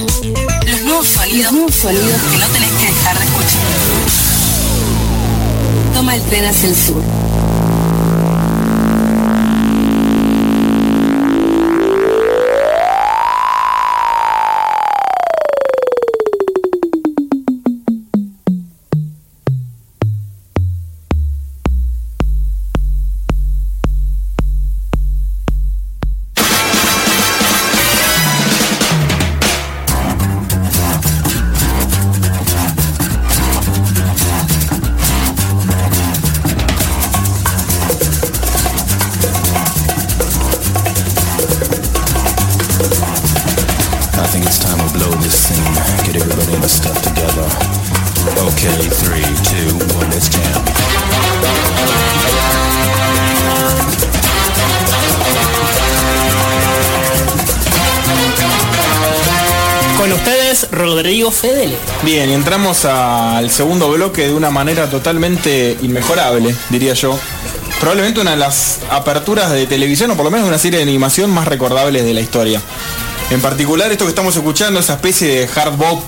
Los nuevos sonidos, sonidos que no tenés que dejar de escuchar. Toma el tren hacia el sur. Con ustedes, Rodrigo Fedele. Bien, y entramos al segundo bloque de una manera totalmente inmejorable, diría yo. Probablemente una de las aperturas de televisión, o por lo menos una serie de animación más recordables de la historia. En particular, esto que estamos escuchando, esa especie de hard bop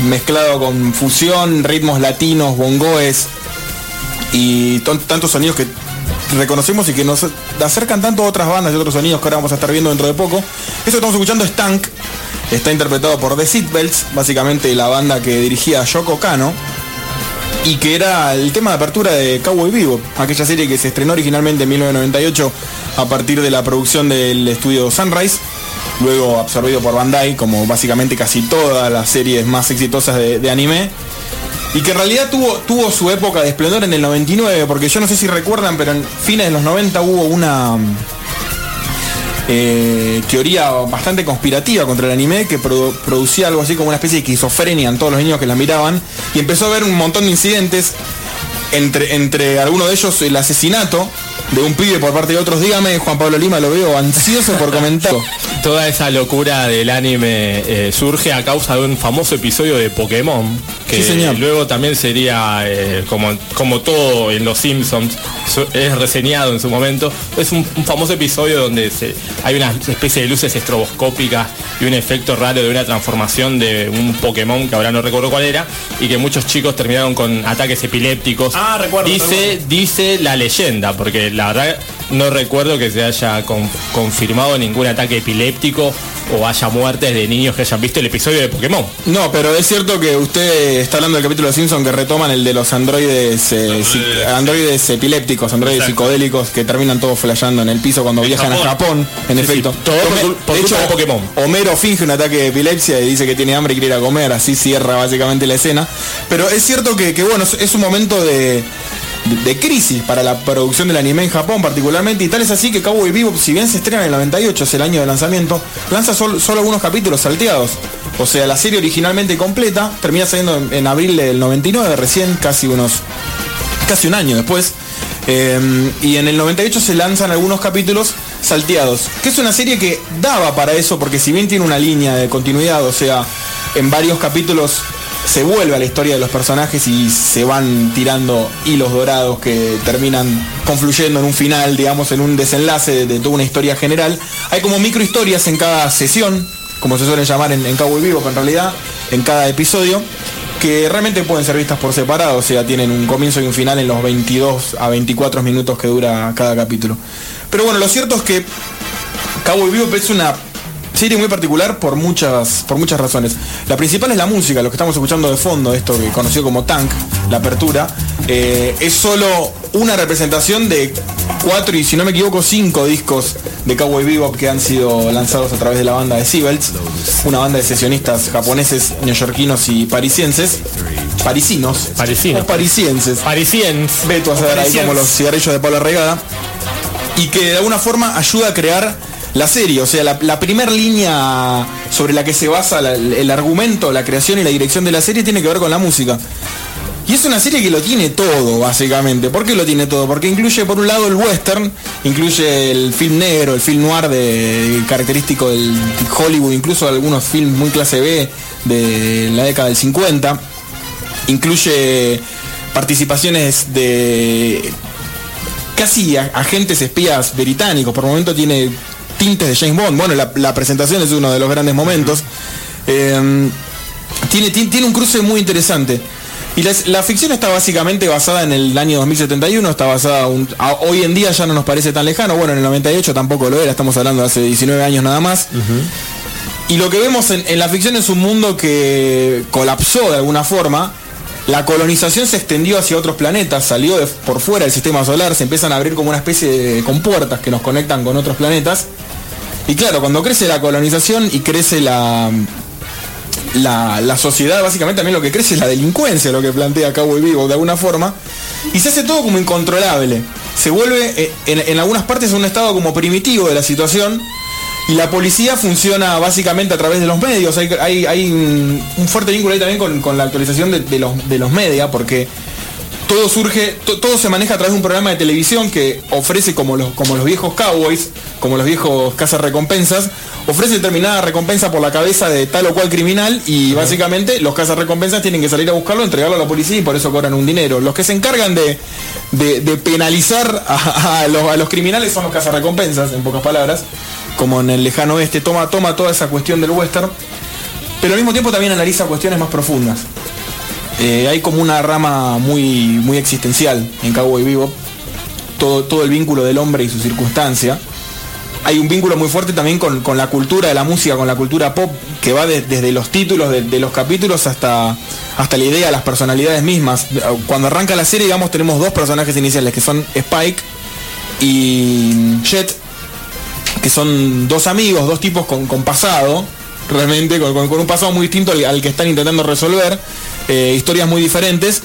mezclado con fusión, ritmos latinos, bongoes y tantos sonidos que reconocemos y que nos acercan tanto a otras bandas y otros sonidos que ahora vamos a estar viendo dentro de poco. Esto que estamos escuchando es Tank, está interpretado por The Seatbelts, básicamente la banda que dirigía Yoko Kano y que era el tema de apertura de Cowboy Vivo, aquella serie que se estrenó originalmente en 1998 a partir de la producción del estudio Sunrise, luego absorbido por Bandai, como básicamente casi todas las series más exitosas de, anime, y que en realidad tuvo, tuvo su época de esplendor en el 99, porque yo no sé si recuerdan, pero en fines de los 90 hubo una eh, teoría bastante conspirativa contra el anime que produ- producía algo así como una especie de esquizofrenia en todos los niños que la miraban y empezó a haber un montón de incidentes entre, entre algunos de ellos el asesinato de un pibe por parte de otros. Dígame, Juan Pablo Lima, lo veo ansioso por comentar. Toda esa locura del anime eh, surge a causa de un famoso episodio de Pokémon, que Sí, señor. luego también sería, eh, como, como todo en Los Simpsons, es reseñado en su momento. Es un, un famoso episodio donde se- hay una especie de luces estroboscópicas y un efecto raro de una transformación de un Pokémon, que ahora no recuerdo cuál era, y que muchos chicos terminaron con ataques epilépticos. Ah, recuerdo, Dice, dice la leyenda, porque la verdad no recuerdo que se haya con- confirmado ningún ataque epiléptico o haya muertes de niños que hayan visto el episodio de Pokémon. No, pero es cierto que usted está hablando del capítulo de Simpson que retoman el de los androides eh, si- androides epilépticos, androides Exacto. psicodélicos que terminan todos flasheando en el piso cuando viajan a Japón. En Sí, efecto. sí, todo por por de de Pokémon. Homero finge un ataque de epilepsia y dice que tiene hambre y quiere ir a comer, así cierra básicamente la escena. Pero es cierto que, que, bueno, es un momento de, de, crisis para la producción del anime en Japón particularmente y tal es así que Cowboy Bebop, si bien se estrena en el 98, es el año de lanzamiento, lanza sol- solo algunos capítulos salteados. O sea, la serie originalmente completa termina saliendo en, abril del 99, recién, casi unos casi un año después. Eh, y en el 98 se lanzan algunos capítulos salteados, que es una serie que daba para eso, porque si bien tiene una línea de continuidad, o sea, en varios capítulos se vuelve a la historia de los personajes y se van tirando hilos dorados que terminan confluyendo en un final, digamos, en un desenlace de, toda una historia general. Hay como microhistorias en cada sesión, como se suele llamar en, en Cowboy Vivo, en realidad, en cada episodio que realmente pueden ser vistas por separado, o sea, tienen un comienzo y un final en los 22 a 24 minutos que dura cada capítulo. Pero bueno, lo cierto es que Cowboy Bebop es una serie muy particular por muchas, por muchas razones. La principal es la música, lo que estamos escuchando de fondo, esto que conoció como Tank, la apertura, eh, es solo una representación de cuatro y si no me equivoco cinco discos de Cowboy Bebop que han sido lanzados a través de la banda de Siebelts, una banda de sesionistas japoneses, neoyorquinos y parisienses, parisinos, Parisinos. o parisienses. Parisiens. Beto a saber ahí como los cigarrillos de Pablo Regada. Y que de alguna forma ayuda a crear la serie. O sea, la, primera línea sobre la que se basa el argumento, la creación y la dirección de la serie tiene que ver con la música. Y es una serie que lo tiene todo, básicamente. ¿Por qué lo tiene todo? Porque incluye por un lado el western, incluye el film negro, el film noir de, característico del Hollywood, incluso algunos films muy clase B de la década del 50. Incluye participaciones de casi agentes espías británicos. Por momento tiene tintes de James Bond. Bueno, la, la presentación es uno de los grandes momentos. Eh, tiene, ti- tiene un cruce muy interesante. Y la, la ficción está básicamente basada en el año 2071, está basada un- a- hoy en día ya no nos parece tan lejano, bueno en el 98 tampoco lo era, estamos hablando de hace 19 años nada más. Y lo que vemos en, en la ficción es un mundo que colapsó de alguna forma. La colonización se extendió hacia otros planetas, salió de- por fuera del sistema solar, se empiezan a abrir como una especie de compuertas que nos conectan con otros planetas. Y claro, cuando crece la colonización y crece la, la, la sociedad, básicamente también lo que crece es la delincuencia, lo que plantea Cowboy Vivo de alguna forma. Y se hace todo como incontrolable. Se vuelve eh, en, en algunas partes un estado como primitivo de la situación. Y la policía funciona básicamente a través de los medios. Hay, hay- hay un, fuerte vínculo ahí también con, con la actualización de, de los, de los medios, porque todo surge, to- todo se maneja a través de un programa de televisión que ofrece como los, como los viejos cowboys, como los viejos recompensas, ofrece determinada recompensa por la cabeza de tal o cual criminal y básicamente los recompensas tienen que salir a buscarlo, entregarlo a la policía y por eso cobran un dinero. Los que se encargan de, de- de penalizar a, a los, a los criminales son los recompensas, en pocas palabras, como en el lejano oeste, toma, toma toda esa cuestión del western, pero al mismo tiempo también analiza cuestiones más profundas. Eh, hay como una rama muy, muy existencial en Cowboy Vivo. Todo, todo el vínculo del hombre y su circunstancia. Hay un vínculo muy fuerte también con, con la cultura de la música, con la cultura pop, que va de- desde los títulos de, de los capítulos hasta, hasta la idea, las personalidades mismas. Cuando arranca la serie, digamos, tenemos dos personajes iniciales, que son Spike y Jet, que son dos amigos, dos tipos con, con pasado, realmente, con, con- un pasado muy distinto al, que están intentando resolver, eh, historias muy diferentes,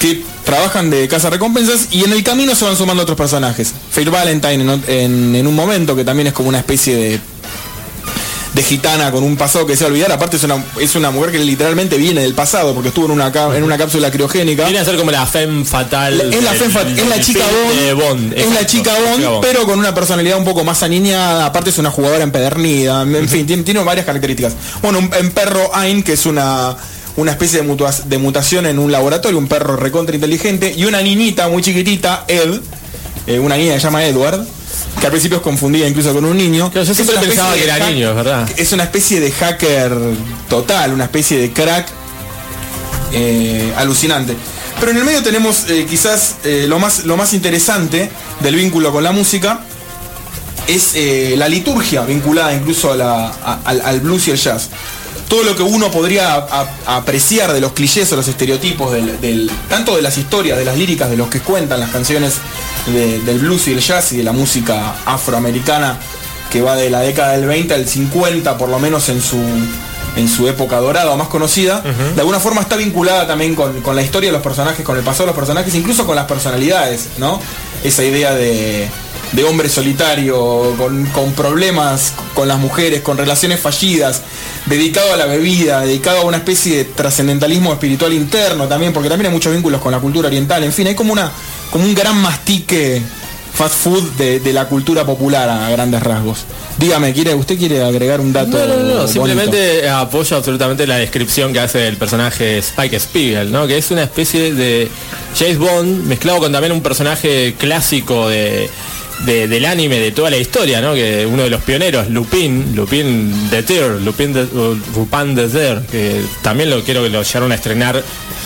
que trabajan de casa recompensas y en el camino se van sumando otros personajes. Fair Valentine en- en un momento, que también es como una especie de de gitana con un pasado que se va a olvidar, aparte es una, es una mujer que literalmente viene del pasado porque estuvo en una, en una cápsula criogénica. Viene a ser como la femme fatal. Es la, femme fat- es la chica Bond, Bond, es la chica Bond, pero con una personalidad un poco más aniñada, aparte es una jugadora empedernida, en fin, tiene, tiene varias características. Bueno, un, en perro Ain, que es una, una especie de, de mutación en un laboratorio, un perro recontra inteligente, y una niñita muy chiquitita, Ed, eh, una niña que se llama Edward, que al principio es confundida incluso con un niño. Claro, yo siempre pensaba que era niño, verdad. Es una especie de hacker total, una especie de crack eh, alucinante. Pero en el medio tenemos eh, quizás eh, lo, más, lo más interesante del vínculo con la música es eh, la liturgia vinculada incluso a la- a- al, al blues y el jazz. Todo lo que uno podría a- a- apreciar de los clichés o los estereotipos del, del- tanto de las historias, de las líricas, de los que cuentan las canciones de- del blues y el jazz y de la música afroamericana que va de la década del 20 al 50 por lo menos en su en su época dorada o más conocida, de alguna forma está vinculada también con, con la historia de los personajes, con el pasado de los personajes, incluso con las personalidades, ¿no? Esa idea de, de hombre solitario, con, con problemas con las mujeres, con relaciones fallidas, dedicado a la bebida, dedicado a una especie de trascendentalismo espiritual interno también, porque también hay muchos vínculos con la cultura oriental, en fin, hay como una como un gran mastique fast food de, de la cultura popular a grandes rasgos. Dígame, ¿quiere, ¿usted quiere agregar un dato? No, no, no, bonito? simplemente apoyo absolutamente la descripción que hace el personaje Spike Spiegel, ¿no? Que es una especie de James Bond mezclado con también un personaje clásico de, de- del anime de toda la historia, ¿no? Que uno de los pioneros, Lupin, Lupin de Ter, Lupin de Lupin de Ter, que también lo quiero que lo llegaron a estrenar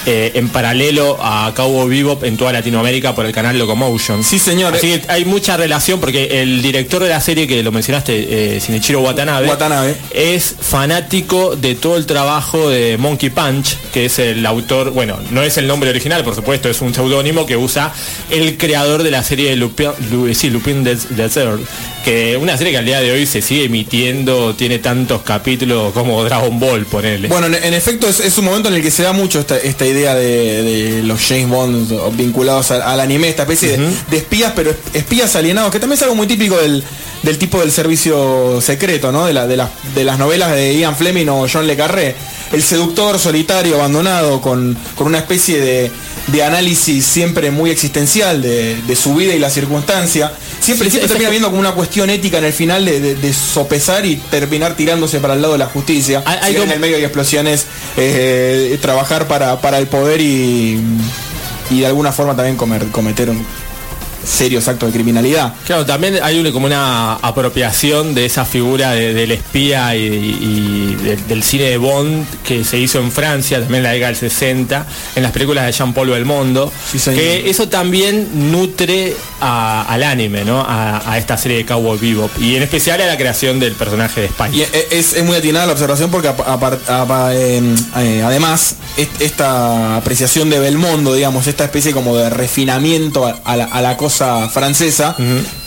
eh, en paralelo a Cowboy Bebop en toda Latinoamérica por el canal Locomotion. Sí, señor. Así que hay mucha relación porque el director de la serie que lo mencionaste, eh, Shinichiro Watanabe, Watanabe. es fanático de todo el trabajo de Monkey Punch, que es el autor, bueno, no es el nombre original, por supuesto, es un seudónimo que usa el creador de la serie de Lupin, Lu- sí, Lupin the, the Third, que una serie que al día de hoy se sigue emitiendo, tiene tantos capítulos como Dragon Ball, ponele. Bueno, en, en efecto es, es un momento en el que se da mucho esta, esta idea de, de los James Bond vinculados al, al anime, esta especie de- de, espías, pero espías alienados, que también es algo muy típico del, del tipo del servicio secreto, ¿no? De, la- de, las- de las novelas de Ian Fleming o John Le Carré. El seductor solitario, abandonado, con, con una especie de, de análisis siempre muy existencial de, de su vida y la circunstancia. Siempre, Sí, siempre termina viendo como una cuestión ética en el final de, de- de sopesar y terminar tirándose para el lado de la justicia. Hay- hay Si bien como- en el medio hay explosiones, eh, trabajar para, para el poder y, y de alguna forma también comer- cometer un- serios actos de criminalidad. Claro, también hay una, como una apropiación de esa figura de- del espía y, y del, del cine de Bond que se hizo en Francia, también en la década del 60, en las películas de Jean-Paul Belmondo, Sí, que eso también nutre a- al anime, ¿no? A, a esta serie de Cowboy Bebop, y en especial a la creación del personaje de. Y e- es, es muy atinada la observación porque apar- apa- eh, además est- esta apreciación de Belmondo, digamos, esta especie como de refinamiento a, a la, a la cosa francesa,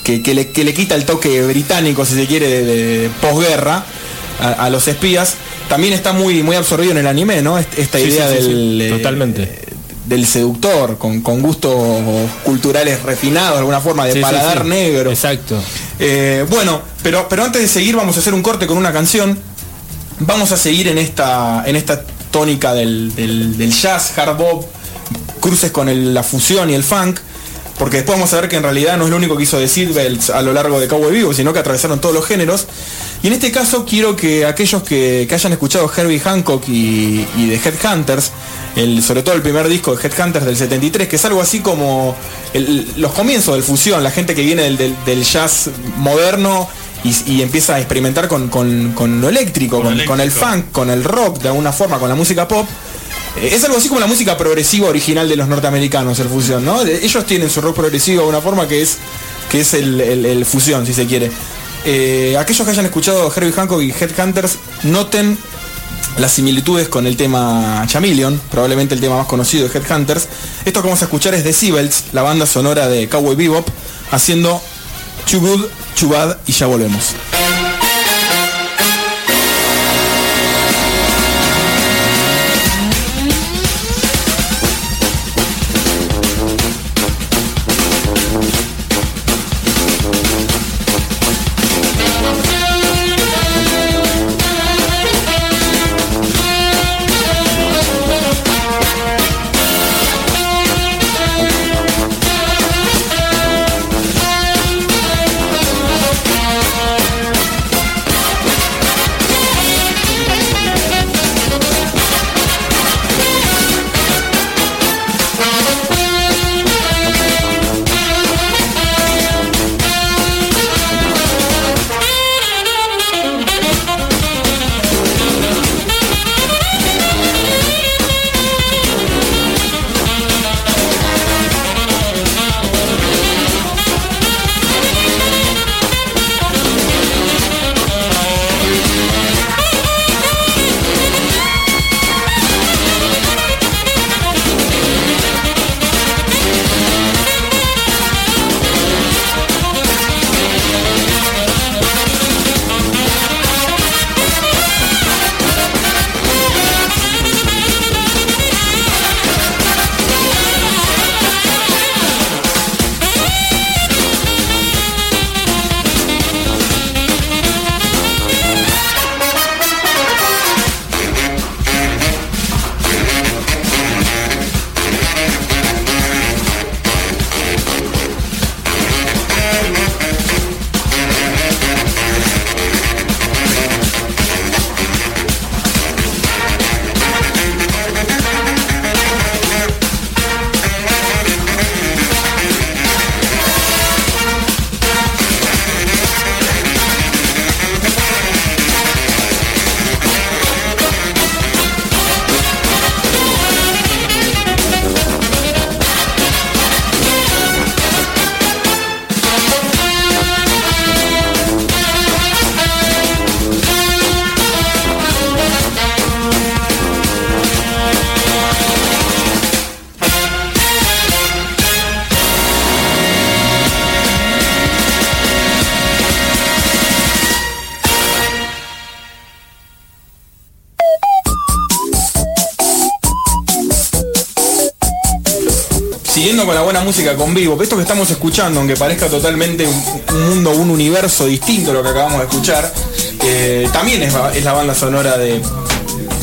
que, que le, que le quita el toque británico, si se quiere, de, de posguerra a, a los espías, también está muy, muy absorbido en el anime, ¿no? Est- Esta Sí, idea sí, sí, sí, del... eh, totalmente. del seductor, con, con gustos culturales refinados, de alguna forma, de paladar negro. Exacto. Eh, bueno, pero, pero antes de seguir vamos a hacer un corte con una canción. Vamos a seguir en esta, en esta tónica del, del- del jazz, hard bop, cruces con el- la fusión y el funk. Porque después vamos a ver que en realidad no es lo único que hizo The Seatbelts a lo largo de Cowboy Vivo, sino que atravesaron todos los géneros. Y en este caso quiero que aquellos que, que hayan escuchado Herbie Hancock y, y The Headhunters, el, sobre todo el primer disco de Headhunters del 73, que es algo así como el- los comienzos del fusión, la gente que viene del, del- del jazz moderno y, y empieza a experimentar con, con- con lo eléctrico, con, con el funk, con el rock, de alguna forma, con la música pop. Es algo así como la música progresiva original de los norteamericanos, el fusión, ¿no? De- Ellos tienen su rock progresivo de una forma que es, que es el, fusión, si se quiere. Eh, aquellos que hayan escuchado Herbie Hancock y Headhunters, noten las similitudes con el tema Chameleon, probablemente el tema más conocido de Headhunters. Esto que vamos a escuchar es The Seabells, la banda sonora de Cowboy Bebop, haciendo Too Good, Too Bad y ya volvemos. Música con vivo, esto que estamos escuchando, aunque parezca totalmente un, un mundo, un universo distinto a lo que acabamos de escuchar, eh, también es, es la banda sonora de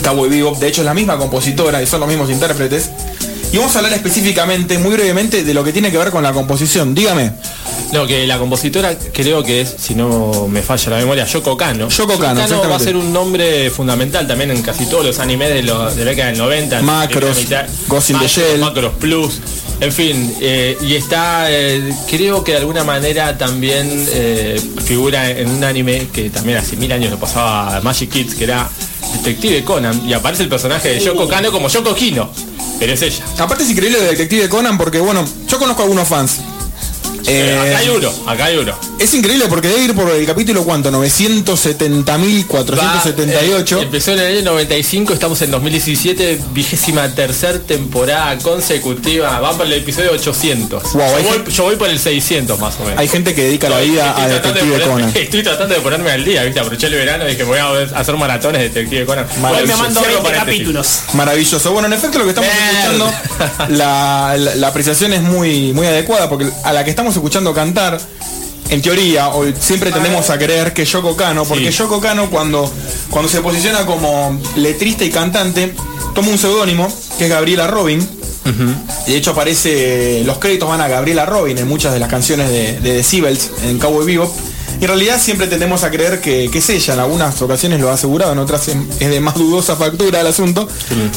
Cowboy Bebop, de hecho es la misma compositora y son los mismos intérpretes. Y vamos a hablar específicamente, muy brevemente, de lo que tiene que ver con la composición. Dígame. No, que la compositora creo que es, si no me falla la memoria, Yoko Kano. Yoko Kano, va a ser un nombre fundamental también en casi todos los animes de, los, de la década del 90. Macros. Ghost in the Shell. Macros Plus. En fin, eh, y está, eh, creo que de alguna manera también eh, figura en un anime que también hace mil años lo pasaba a Magic Kids, que era Detective Conan, y aparece el personaje de Yoko Kano como Yoko Kino, pero es ella. Aparte es increíble de Detective Conan porque, bueno, yo conozco a algunos fans. Eh, acá hay uno, acá hay uno. es increíble porque debe ir por el capítulo cuánto, 970.478. Va, eh, empezó en el año 95, estamos en 2017, vigésima tercer temporada consecutiva. Va por el episodio 800. Wow, yo, voy, gente- yo voy por el 600 más o menos. Hay gente que dedica la vida a de Detective ponerme- Conan. Estoy tratando de ponerme al día, ¿viste? Aproveché el verano y dije voy a hacer maratones de Detective Conan. Hoy me mando Cierro 20 paréntesis. capítulos. Maravilloso. Bueno, en efecto lo que estamos escuchando, la, la- la apreciación es muy, muy adecuada porque a la que estamos escuchando cantar, en teoría, hoy siempre tendemos a creer que Yoko Kano, porque Sí. Yoko Kano cuando, cuando se posiciona como letrista y cantante, toma un seudónimo que es Gabriela Robin. Y de hecho aparece, los créditos van a Gabriela Robin en muchas de las canciones de, de Decibels en Cowboy Vivo. Y en realidad siempre tendemos a creer que, que es ella, en algunas ocasiones lo ha asegurado, en otras es de más dudosa factura el asunto.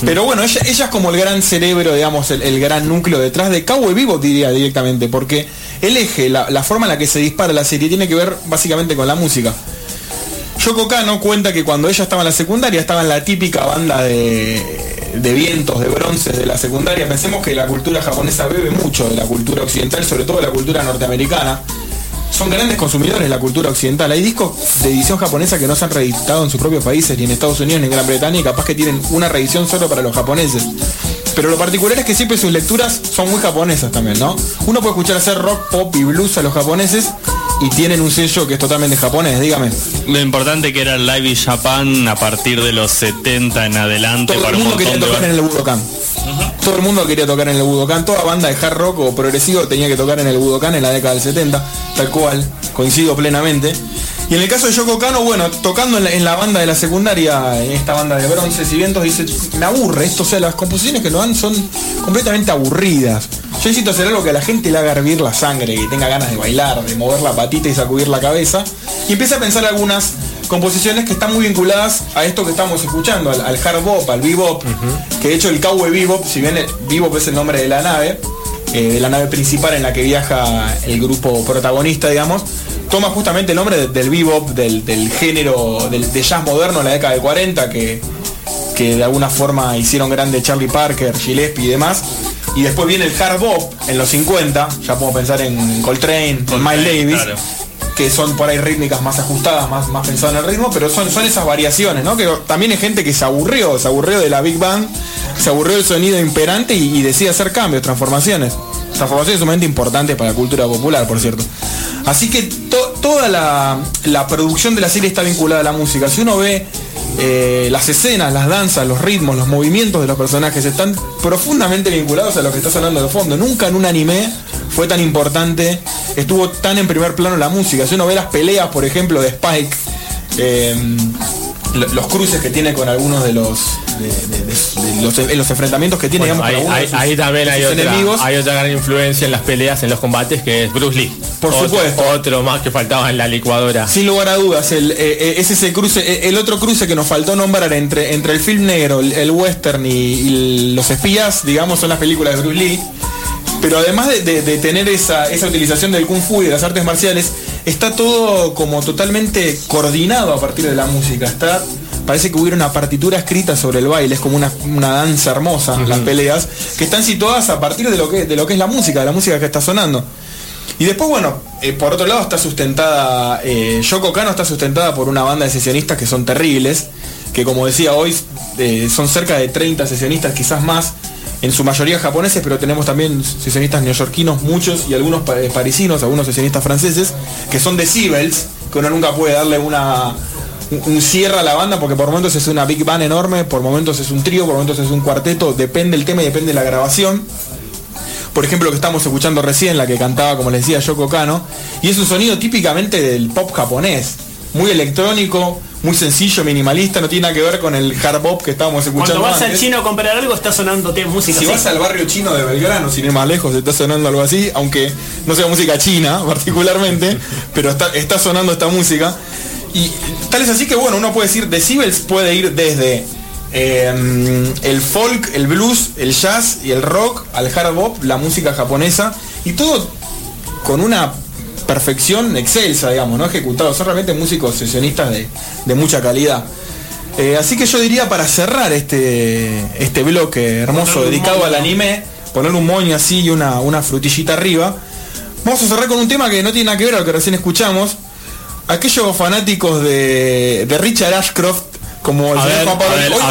Pero bueno, ella, ella es como el gran cerebro, digamos, el, el gran núcleo detrás de Cowboy Vivo, diría directamente, porque el eje, la, forma en la que se dispara la serie tiene que ver básicamente con la música. Yoko Kano cuenta que cuando ella estaba en la secundaria estaba en la típica banda de, de vientos, de bronces de la secundaria. Pensemos que la cultura japonesa bebe mucho de la cultura occidental, sobre todo de la cultura norteamericana. Son grandes consumidores de la cultura occidental. Hay discos de edición japonesa que no se han reeditado en sus propios países, ni en Estados Unidos ni en Gran Bretaña, y capaz que tienen una reedición solo para los japoneses. Pero lo particular es que siempre sus lecturas son muy japonesas también, ¿no? Uno puede escuchar hacer rock, pop y blues a los japoneses y tienen un sello que es totalmente japonés, dígame. Lo importante que era el Live in Japan a partir de los 70 en adelante Todo para el un mundo quería de tocar en el Budokan. Todo el mundo quería tocar en el Budokan. Toda banda de hard rock o progresivo tenía que tocar en el Budokan en la década del 70. Tal cual. Coincido plenamente. Y en el caso de Yoko Kano, bueno, tocando en la, en la banda de la secundaria, en esta banda de bronces y vientos, dice, me aburre esto, o sea, las composiciones que lo dan son completamente aburridas. Yo necesito hacer algo que a la gente le haga hervir la sangre, que tenga ganas de bailar, de mover la patita y sacudir la cabeza. Y empieza a pensar algunas composiciones que están muy vinculadas a esto que estamos escuchando, al, al hard bop, al bebop, que de hecho el cowboy bebop, si bien el bebop es el nombre de la nave, eh, de la nave principal en la que viaja el grupo protagonista, digamos, toma justamente el nombre de- del bebop, del, del género del, de jazz moderno en la década del 40, que, que de alguna forma hicieron grande Charlie Parker, Gillespie y demás. Y después viene el hard bop en los 50, ya podemos pensar en Coltrane, en Miles Davis, claro. Que son por ahí rítmicas más ajustadas, más, más pensadas en el ritmo, pero son, son esas variaciones, ¿no? Que también hay gente que se aburrió, se aburrió de la Big Bang, se aburrió del sonido imperante y, y decide hacer cambios, transformaciones. Transformaciones sumamente importantes para la cultura popular, por cierto. Así que to- toda la, la producción de la serie está vinculada a la música. Si uno ve eh, las escenas, las danzas, los ritmos, los movimientos de los personajes están profundamente vinculados a lo que está sonando de fondo. Nunca en un anime fue tan importante, estuvo tan en primer plano la música. Si uno ve las peleas, por ejemplo, de Spike, eh, lo- los cruces que tiene con algunos de los, de, los, en los enfrentamientos que tiene, Bueno, digamos, ahí, sus- también hay otra, enemigos. hay otra gran influencia en las peleas, en los combates, que es Bruce Lee. Por Otro- supuesto. Otro más que faltaba en la licuadora. Sin lugar a dudas, el, eh, eh, es ese cruce, eh, el otro cruce que nos faltó nombrar entre, entre el film negro, el, el western y, y los espías, digamos, son las películas de Bruce Lee. Pero además de, de- de tener esa, esa utilización del kung fu y de las artes marciales, está todo como totalmente coordinado a partir de la música. Está, parece que hubiera una partitura escrita sobre el baile, es como una, una danza hermosa, las peleas, que están situadas a partir de lo que, de lo que es la música, de la música que está sonando. Y después, bueno, eh, por otro lado está sustentada, eh, Yoko Kano está sustentada por una banda de sesionistas que son terribles, que como decía hoy, eh, son cerca de 30 sesionistas, quizás más, en su mayoría japoneses, pero tenemos también sesionistas neoyorquinos, muchos, y algunos eh, parisinos, algunos sesionistas franceses, que son decibels, que uno nunca puede darle una, un, un cierre a la banda, porque por momentos es una big band enorme, por momentos es un trío, por momentos es un cuarteto, depende el tema y depende de la grabación por ejemplo, que estamos escuchando recién, la que cantaba, como les decía, Yoko Kano, y es un sonido típicamente del pop japonés, muy electrónico, muy sencillo, minimalista, no tiene nada que ver con el hard bop que estábamos escuchando Cuando vas al chino a comprar algo, está sonando música Si así. vas al barrio chino de Belgrano, sin ir más lejos, está sonando algo así, aunque no sea música china particularmente, pero está, está sonando esta música. Y tal es así que bueno, uno puede decir, decibels puede ir desde eh, el folk, el blues, el jazz y el rock, al hard bop, la música japonesa y todo con una perfección excelsa, digamos, ¿no? Ejecutados. Son realmente músicos sesionistas de, de mucha calidad. Eh, así que yo diría para cerrar este, este bloque hermoso dedicado al anime, poner un moño así y una, una frutillita arriba. Vamos a cerrar con un tema que no tiene nada que ver a lo que recién escuchamos. Aquellos fanáticos de, de Richard Ashcroft, como el A señor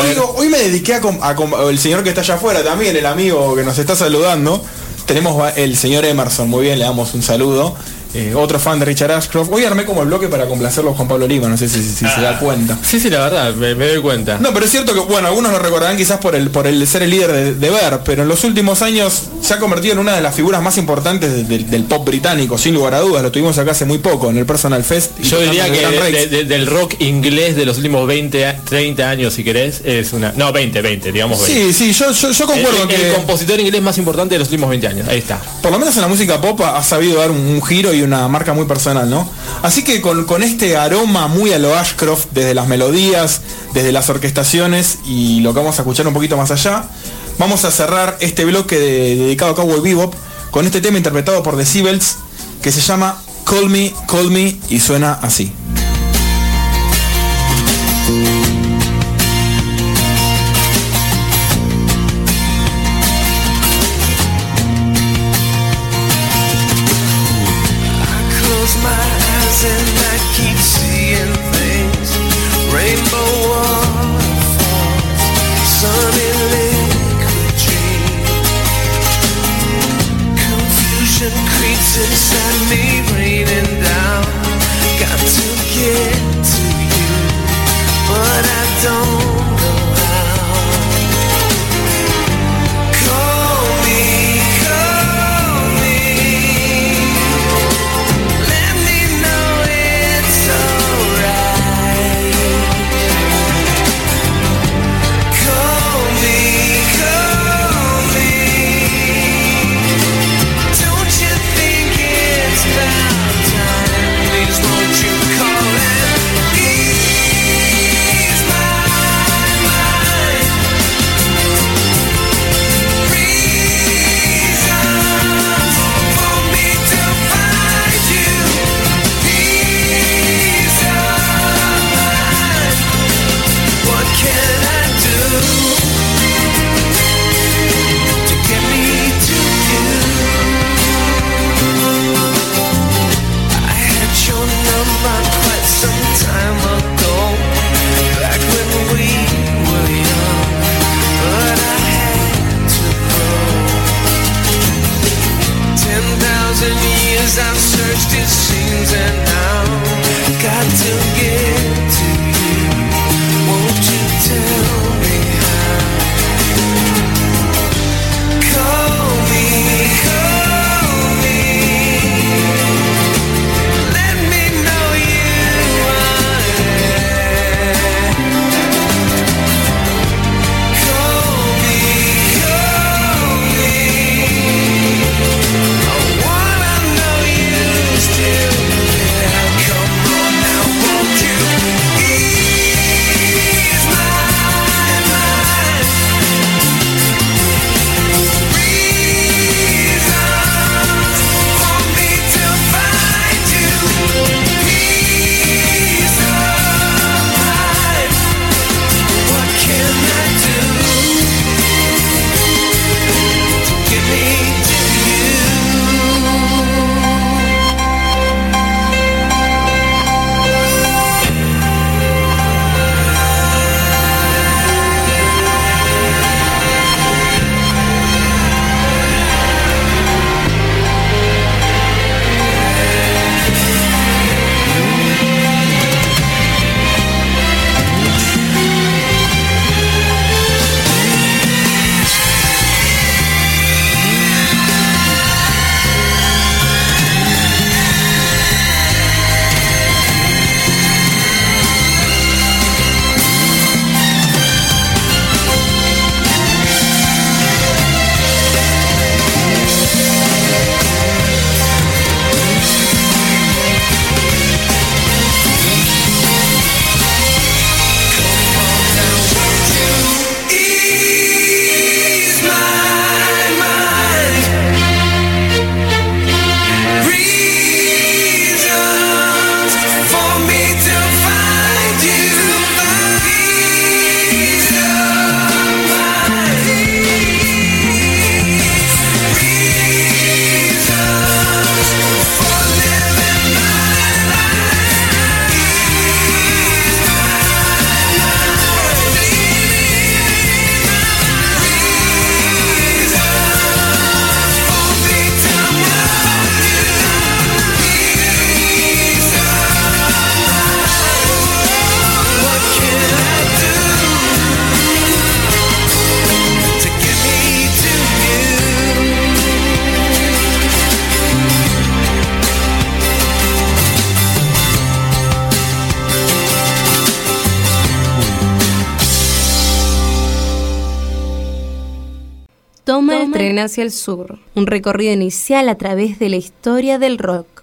ver, hoy, me dediqué a, a el señor que está allá afuera también, el amigo que nos está saludando. Tenemos el señor Emerson, muy bien, le damos un saludo. Eh, otro fan de Richard Ashcroft. Hoy armé como el bloque para complacerlo Juan Pablo Lima, no sé si, si se Ah. da cuenta. Sí, sí, la verdad, me, me doy cuenta. No, pero es cierto que, bueno, algunos lo recordarán quizás por el, por el ser el líder de, de Ver, pero en los últimos años se ha convertido en una de las figuras más importantes de- del- del pop británico, sin lugar a dudas. Lo tuvimos acá hace muy poco, en el Personal Fest. y Yo diría que del rock inglés de los últimos 20, a- 30 años, si querés, es una... No, 20, 20, digamos 20. Sí, sí, yo, yo, yo concuerdo el, que el compositor inglés más importante de los últimos 20 años. Ahí está. por lo menos en la música pop ha ha sabido dar un, un giro y una marca muy personal, ¿no? Así que con, con este aroma muy a lo Ashcroft, desde las melodías, desde las orquestaciones y lo que vamos a escuchar un poquito más allá, vamos a cerrar este bloque de- dedicado a Cowboy Bebop con este tema interpretado por The Sibels que se llama Call Me, Call Me y suena así. Hacia el Sur, un recorrido inicial a través de la historia del rock.